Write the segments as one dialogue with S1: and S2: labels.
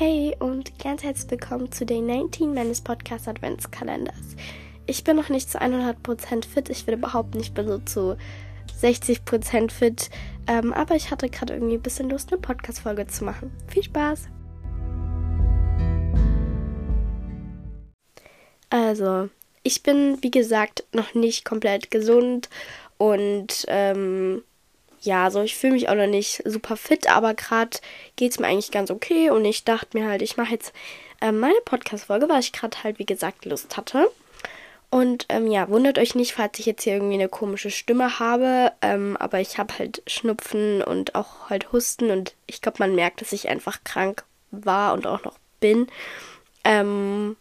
S1: Hey und ganz herzlich willkommen zu Day 19 meines Podcast Adventskalenders. Ich bin noch nicht zu 100% fit, ich würde behaupten, ich bin so zu 60% fit, ähm, aber ich hatte gerade irgendwie ein bisschen Lust, eine Podcast-Folge zu machen. Viel Spaß! Also, ich bin, wie gesagt, noch nicht komplett gesund und ähm, ja, also ich fühle mich auch noch nicht super fit, aber gerade geht es mir eigentlich ganz okay und ich dachte mir halt, ich mache jetzt äh, meine Podcast-Folge, weil ich gerade halt, wie gesagt, Lust hatte. Und ähm, ja, wundert euch nicht, falls ich jetzt hier irgendwie eine komische Stimme habe, ähm, aber ich habe halt Schnupfen und auch halt Husten und ich glaube, man merkt, dass ich einfach krank war und auch noch bin. Ähm,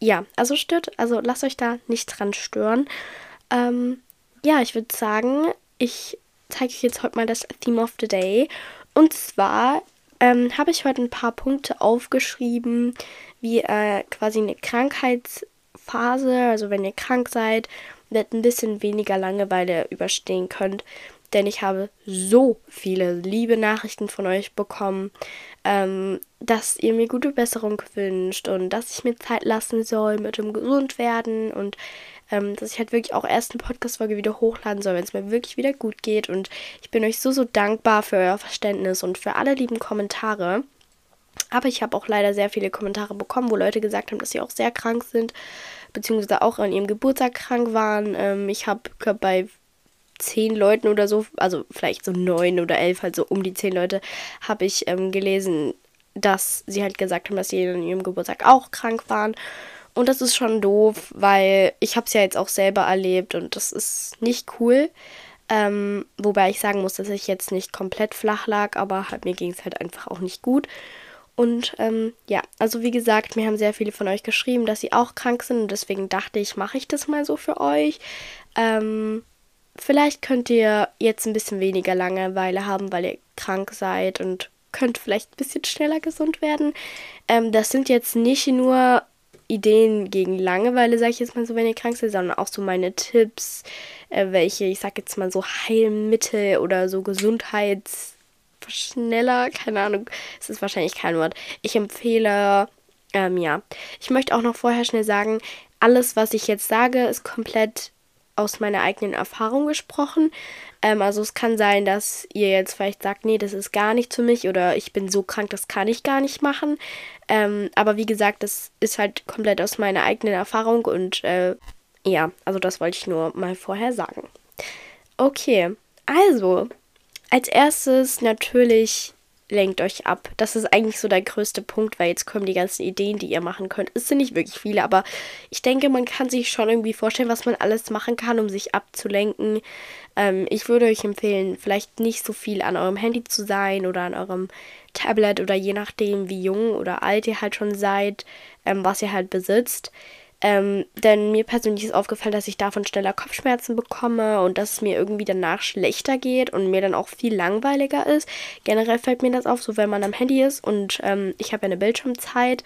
S1: ja, also stört, also lasst euch da nicht dran stören. Ähm, ja, ich würde sagen, ich zeige ich jetzt heute mal das Theme of the Day. Und zwar ähm, habe ich heute ein paar Punkte aufgeschrieben, wie äh, quasi eine Krankheitsphase, also wenn ihr krank seid, wird ein bisschen weniger Langeweile überstehen könnt. Denn ich habe so viele liebe Nachrichten von euch bekommen, ähm, dass ihr mir gute Besserung wünscht und dass ich mir Zeit lassen soll mit dem Gesundwerden und ähm, dass ich halt wirklich auch erst eine Podcast-Folge wieder hochladen soll, wenn es mir wirklich wieder gut geht. Und ich bin euch so, so dankbar für euer Verständnis und für alle lieben Kommentare. Aber ich habe auch leider sehr viele Kommentare bekommen, wo Leute gesagt haben, dass sie auch sehr krank sind, beziehungsweise auch an ihrem Geburtstag krank waren. Ähm, ich habe, bei zehn Leuten oder so, also vielleicht so neun oder elf, also um die zehn Leute, habe ich ähm, gelesen, dass sie halt gesagt haben, dass sie an ihrem Geburtstag auch krank waren. Und das ist schon doof, weil ich habe es ja jetzt auch selber erlebt und das ist nicht cool. Ähm, wobei ich sagen muss, dass ich jetzt nicht komplett flach lag, aber halt, mir ging es halt einfach auch nicht gut. Und ähm, ja, also wie gesagt, mir haben sehr viele von euch geschrieben, dass sie auch krank sind und deswegen dachte ich, mache ich das mal so für euch. Ähm, vielleicht könnt ihr jetzt ein bisschen weniger Langeweile haben, weil ihr krank seid und könnt vielleicht ein bisschen schneller gesund werden. Ähm, das sind jetzt nicht nur Ideen gegen Langeweile, sage ich jetzt mal so, wenn ihr krank seid, sondern auch so meine Tipps, äh, welche, ich sage jetzt mal so Heilmittel oder so Gesundheitsschneller, keine Ahnung, es ist wahrscheinlich kein Wort. Ich empfehle, ähm, ja, ich möchte auch noch vorher schnell sagen, alles, was ich jetzt sage, ist komplett aus meiner eigenen Erfahrung gesprochen. Ähm, also es kann sein, dass ihr jetzt vielleicht sagt, nee, das ist gar nicht für mich oder ich bin so krank, das kann ich gar nicht machen. Ähm, aber wie gesagt, das ist halt komplett aus meiner eigenen Erfahrung und äh, ja, also das wollte ich nur mal vorher sagen. Okay, also als erstes natürlich lenkt euch ab. Das ist eigentlich so der größte Punkt, weil jetzt kommen die ganzen Ideen, die ihr machen könnt. Es sind nicht wirklich viele, aber ich denke, man kann sich schon irgendwie vorstellen, was man alles machen kann, um sich abzulenken. Ähm, ich würde euch empfehlen, vielleicht nicht so viel an eurem Handy zu sein oder an eurem Tablet oder je nachdem, wie jung oder alt ihr halt schon seid, ähm, was ihr halt besitzt. Ähm, denn mir persönlich ist aufgefallen, dass ich davon schneller Kopfschmerzen bekomme und dass es mir irgendwie danach schlechter geht und mir dann auch viel langweiliger ist. Generell fällt mir das auf, so wenn man am Handy ist und ähm, ich habe ja eine Bildschirmzeit,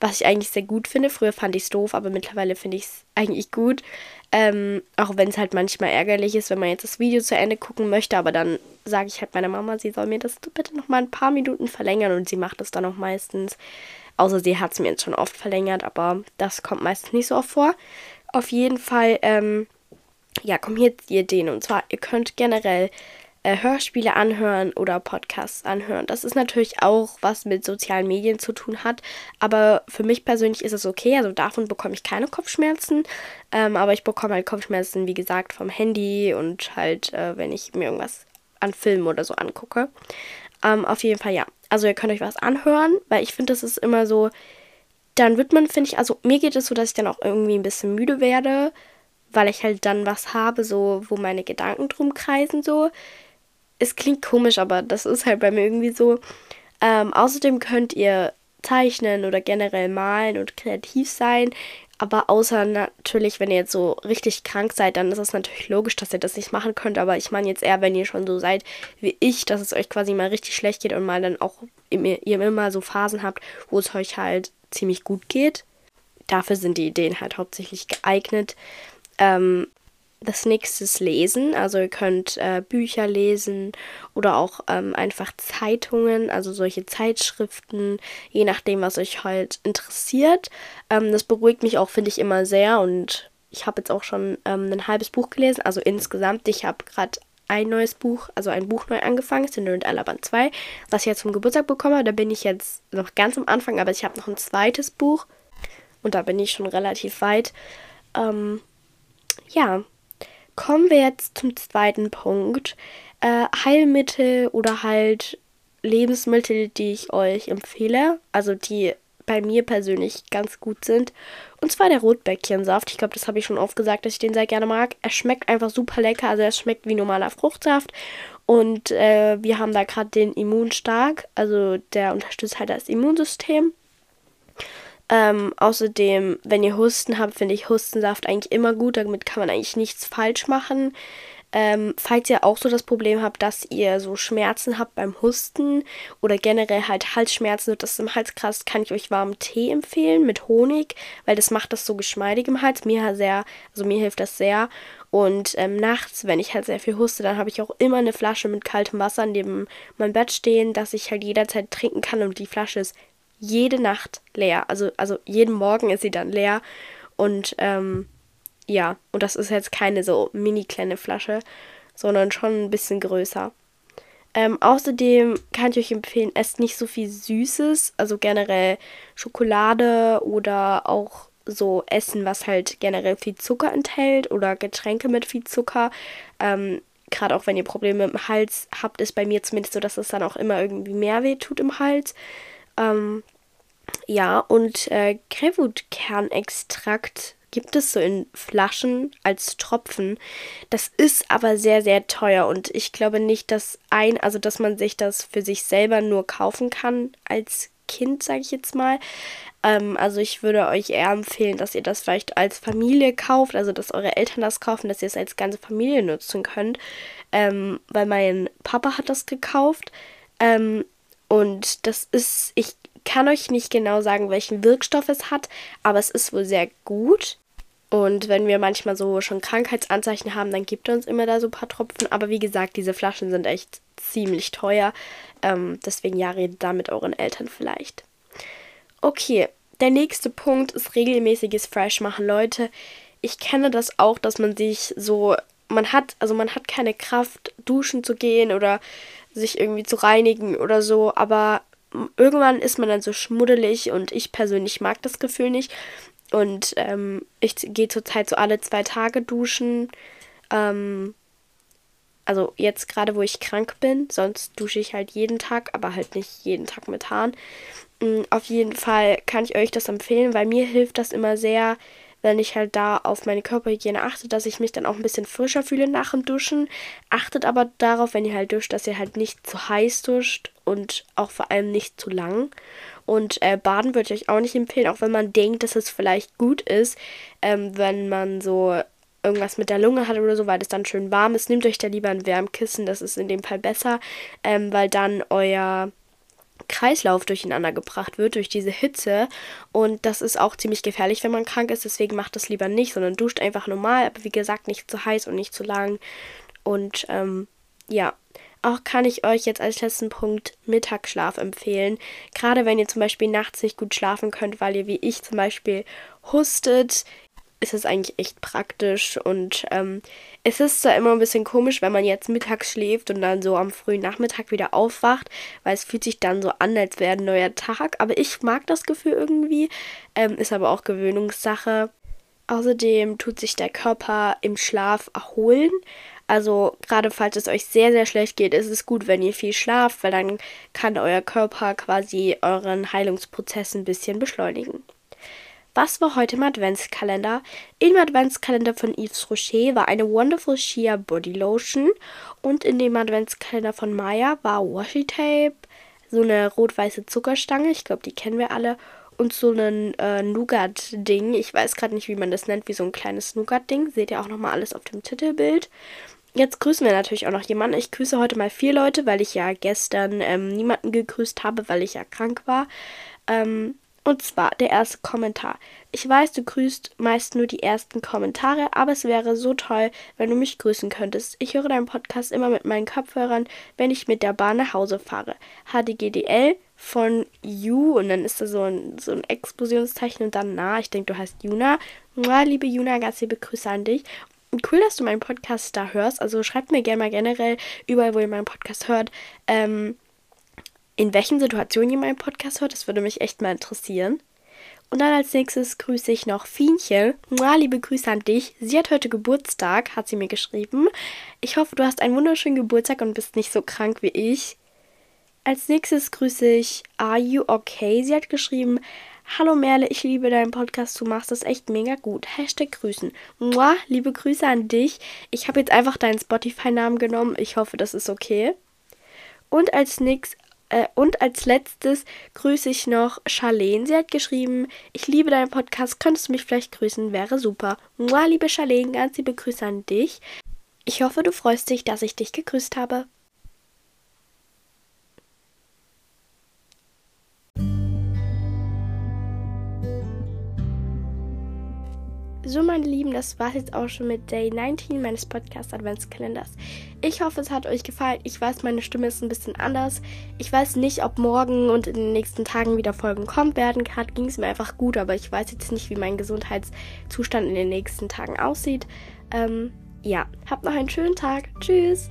S1: was ich eigentlich sehr gut finde. Früher fand ich es doof, aber mittlerweile finde ich es eigentlich gut. Ähm, auch wenn es halt manchmal ärgerlich ist, wenn man jetzt das Video zu Ende gucken möchte, aber dann sage ich halt meiner Mama, sie soll mir das bitte noch mal ein paar Minuten verlängern und sie macht es dann auch meistens. Außer sie hat es mir jetzt schon oft verlängert, aber das kommt meistens nicht so oft vor. Auf jeden Fall, ähm, ja, kommen hier die Ideen. Und zwar, ihr könnt generell äh, Hörspiele anhören oder Podcasts anhören. Das ist natürlich auch, was mit sozialen Medien zu tun hat. Aber für mich persönlich ist es okay. Also davon bekomme ich keine Kopfschmerzen. Ähm, aber ich bekomme halt Kopfschmerzen, wie gesagt, vom Handy und halt, äh, wenn ich mir irgendwas an Filmen oder so angucke. Ähm, auf jeden Fall ja also ihr könnt euch was anhören, weil ich finde, das ist immer so, dann wird man, finde ich, also mir geht es so, dass ich dann auch irgendwie ein bisschen müde werde, weil ich halt dann was habe, so, wo meine Gedanken drum kreisen, so. Es klingt komisch, aber das ist halt bei mir irgendwie so. Ähm, außerdem könnt ihr zeichnen oder generell malen und kreativ sein. Aber außer natürlich, wenn ihr jetzt so richtig krank seid, dann ist es natürlich logisch, dass ihr das nicht machen könnt. Aber ich meine jetzt eher, wenn ihr schon so seid wie ich, dass es euch quasi mal richtig schlecht geht und mal dann auch ihr immer so Phasen habt, wo es euch halt ziemlich gut geht. Dafür sind die Ideen halt hauptsächlich geeignet. Ähm, das nächstes lesen. Also ihr könnt äh, Bücher lesen oder auch ähm, einfach Zeitungen, also solche Zeitschriften, je nachdem, was euch halt interessiert. Ähm, das beruhigt mich auch, finde ich, immer sehr. Und ich habe jetzt auch schon ähm, ein halbes Buch gelesen, also insgesamt. Ich habe gerade ein neues Buch, also ein Buch neu angefangen, Cinderella Band 2, was ich jetzt zum Geburtstag bekomme. Da bin ich jetzt noch ganz am Anfang, aber ich habe noch ein zweites Buch und da bin ich schon relativ weit. Ähm, ja, kommen wir jetzt zum zweiten Punkt. Äh, Heilmittel oder halt Lebensmittel, die ich euch empfehle, also die bei mir persönlich ganz gut sind. Und zwar der Rotbäckchensaft. Ich glaube, das habe ich schon oft gesagt, dass ich den sehr gerne mag. Er schmeckt einfach super lecker. Also er schmeckt wie normaler Fruchtsaft. Und äh, wir haben da gerade den Immunstark. Also der unterstützt halt das Immunsystem. Ähm, außerdem, wenn ihr Husten habt, finde ich Hustensaft eigentlich immer gut. Damit kann man eigentlich nichts falsch machen. Ähm, falls ihr auch so das Problem habt, dass ihr so Schmerzen habt beim Husten oder generell halt Halsschmerzen und das im Hals krass, kann ich euch warmen Tee empfehlen mit Honig, weil das macht das so geschmeidig im Hals. Mir sehr, also mir hilft das sehr. Und ähm, nachts, wenn ich halt sehr viel huste, dann habe ich auch immer eine Flasche mit kaltem Wasser neben meinem Bett stehen, dass ich halt jederzeit trinken kann und die Flasche ist jede Nacht leer. Also, also jeden Morgen ist sie dann leer. Und ähm, ja, und das ist jetzt keine so mini kleine Flasche, sondern schon ein bisschen größer. Ähm, außerdem kann ich euch empfehlen, esst nicht so viel Süßes, also generell Schokolade oder auch so Essen, was halt generell viel Zucker enthält oder Getränke mit viel Zucker. Ähm, Gerade auch wenn ihr Probleme im Hals habt, ist bei mir zumindest so, dass es dann auch immer irgendwie mehr weh tut im Hals. Ähm, ja, und äh, Grapefruitkernextrakt gibt es so in Flaschen als Tropfen. Das ist aber sehr, sehr teuer und ich glaube nicht, dass ein, also dass man sich das für sich selber nur kaufen kann als Kind, sage ich jetzt mal. Ähm, also ich würde euch eher empfehlen, dass ihr das vielleicht als Familie kauft, also dass eure Eltern das kaufen, dass ihr es als ganze Familie nutzen könnt. Ähm, weil mein Papa hat das gekauft. Ähm, und das ist, ich kann euch nicht genau sagen, welchen Wirkstoff es hat, aber es ist wohl sehr gut. Und wenn wir manchmal so schon Krankheitsanzeichen haben, dann gibt er uns immer da so ein paar Tropfen. Aber wie gesagt, diese Flaschen sind echt ziemlich teuer. Ähm, deswegen ja, redet da mit euren Eltern vielleicht. Okay, der nächste Punkt ist regelmäßiges Fresh machen. Leute, ich kenne das auch, dass man sich so, man hat, also man hat keine Kraft, duschen zu gehen oder sich irgendwie zu reinigen oder so, aber irgendwann ist man dann so schmuddelig und ich persönlich mag das Gefühl nicht. Und ähm, ich gehe zurzeit so alle zwei Tage duschen. Ähm, also jetzt gerade, wo ich krank bin, sonst dusche ich halt jeden Tag, aber halt nicht jeden Tag mit Haaren. Ähm, auf jeden Fall kann ich euch das empfehlen, weil mir hilft das immer sehr, wenn ich halt da auf meine Körperhygiene achte, dass ich mich dann auch ein bisschen frischer fühle nach dem Duschen. Achtet aber darauf, wenn ihr halt duscht, dass ihr halt nicht zu heiß duscht und auch vor allem nicht zu lang. Und äh, baden würde ich euch auch nicht empfehlen, auch wenn man denkt, dass es vielleicht gut ist, ähm, wenn man so irgendwas mit der Lunge hat oder so, weil es dann schön warm ist. Nehmt euch da lieber ein Wärmkissen, das ist in dem Fall besser, ähm, weil dann euer Kreislauf durcheinander gebracht wird durch diese Hitze. Und das ist auch ziemlich gefährlich, wenn man krank ist. Deswegen macht das lieber nicht, sondern duscht einfach normal. Aber wie gesagt, nicht zu heiß und nicht zu lang. Und ähm, ja, auch kann ich euch jetzt als letzten Punkt Mittagsschlaf empfehlen. Gerade wenn ihr zum Beispiel nachts nicht gut schlafen könnt, weil ihr wie ich zum Beispiel hustet, ist es eigentlich echt praktisch und ähm, es ist zwar immer ein bisschen komisch, wenn man jetzt mittags schläft und dann so am frühen Nachmittag wieder aufwacht, weil es fühlt sich dann so an, als wäre ein neuer Tag, aber ich mag das Gefühl irgendwie, ähm, ist aber auch Gewöhnungssache. Außerdem tut sich der Körper im Schlaf erholen. Also gerade falls es euch sehr, sehr schlecht geht, ist es gut, wenn ihr viel schlaft, weil dann kann euer Körper quasi euren Heilungsprozess ein bisschen beschleunigen. Was war heute im Adventskalender? Im Adventskalender von Yves Rocher war eine Wonderful Sheer Body Lotion und in dem Adventskalender von Maya war Washi Tape, so eine rot-weiße Zuckerstange, ich glaube, die kennen wir alle, und so ein äh, Nougat-Ding. Ich weiß gerade nicht, wie man das nennt, wie so ein kleines Nougat-Ding. Seht ihr auch nochmal alles auf dem Titelbild. Jetzt grüßen wir natürlich auch noch jemanden. Ich grüße heute mal vier Leute, weil ich ja gestern ähm, niemanden gegrüßt habe, weil ich ja krank war. Ähm, Und zwar der erste Kommentar. Ich weiß, du grüßt meist nur die ersten Kommentare, aber es wäre so toll, wenn du mich grüßen könntest. Ich höre deinen Podcast immer mit meinen Kopfhörern, wenn ich mit der Bahn nach Hause fahre. HDGDL von You und dann ist da so ein, so ein Explosionszeichen und dann na. Ich denke, du heißt Juna. Na, liebe Juna, ganz liebe Grüße an dich. Cool, dass du meinen Podcast da hörst. Also schreibt mir gerne mal generell überall, wo ihr meinen Podcast hört, ähm, in welchen Situationen ihr meinen Podcast hört. Das würde mich echt mal interessieren. Und dann als nächstes grüße ich noch Fienchen. Mua, liebe Grüße an dich. Sie hat heute Geburtstag, hat sie mir geschrieben. Ich hoffe, du hast einen wunderschönen Geburtstag und bist nicht so krank wie ich. Als nächstes grüße ich Are You Okay? Sie hat geschrieben, Hallo Merle, ich liebe deinen Podcast, du machst das echt mega gut. Hashtag Grüßen. Mua, liebe Grüße an dich. Ich habe jetzt einfach deinen Spotify-Namen genommen. Ich hoffe, das ist okay. Und als nächstes äh, und als letztes grüße ich noch Charlene. Sie hat geschrieben, ich liebe deinen Podcast, könntest du mich vielleicht grüßen, wäre super. Mua, liebe Charlene, ganz liebe Grüße an dich. Ich hoffe, du freust dich, dass ich dich gegrüßt habe. So, meine Lieben, das war jetzt auch schon mit Day 19 meines Podcast Adventskalenders. Ich hoffe, es hat euch gefallen. Ich weiß, meine Stimme ist ein bisschen anders. Ich weiß nicht, ob morgen und in den nächsten Tagen wieder Folgen kommen werden. Gerade ging es mir einfach gut, aber ich weiß jetzt nicht, wie mein Gesundheitszustand in den nächsten Tagen aussieht. Ähm, ja, habt noch einen schönen Tag. Tschüss.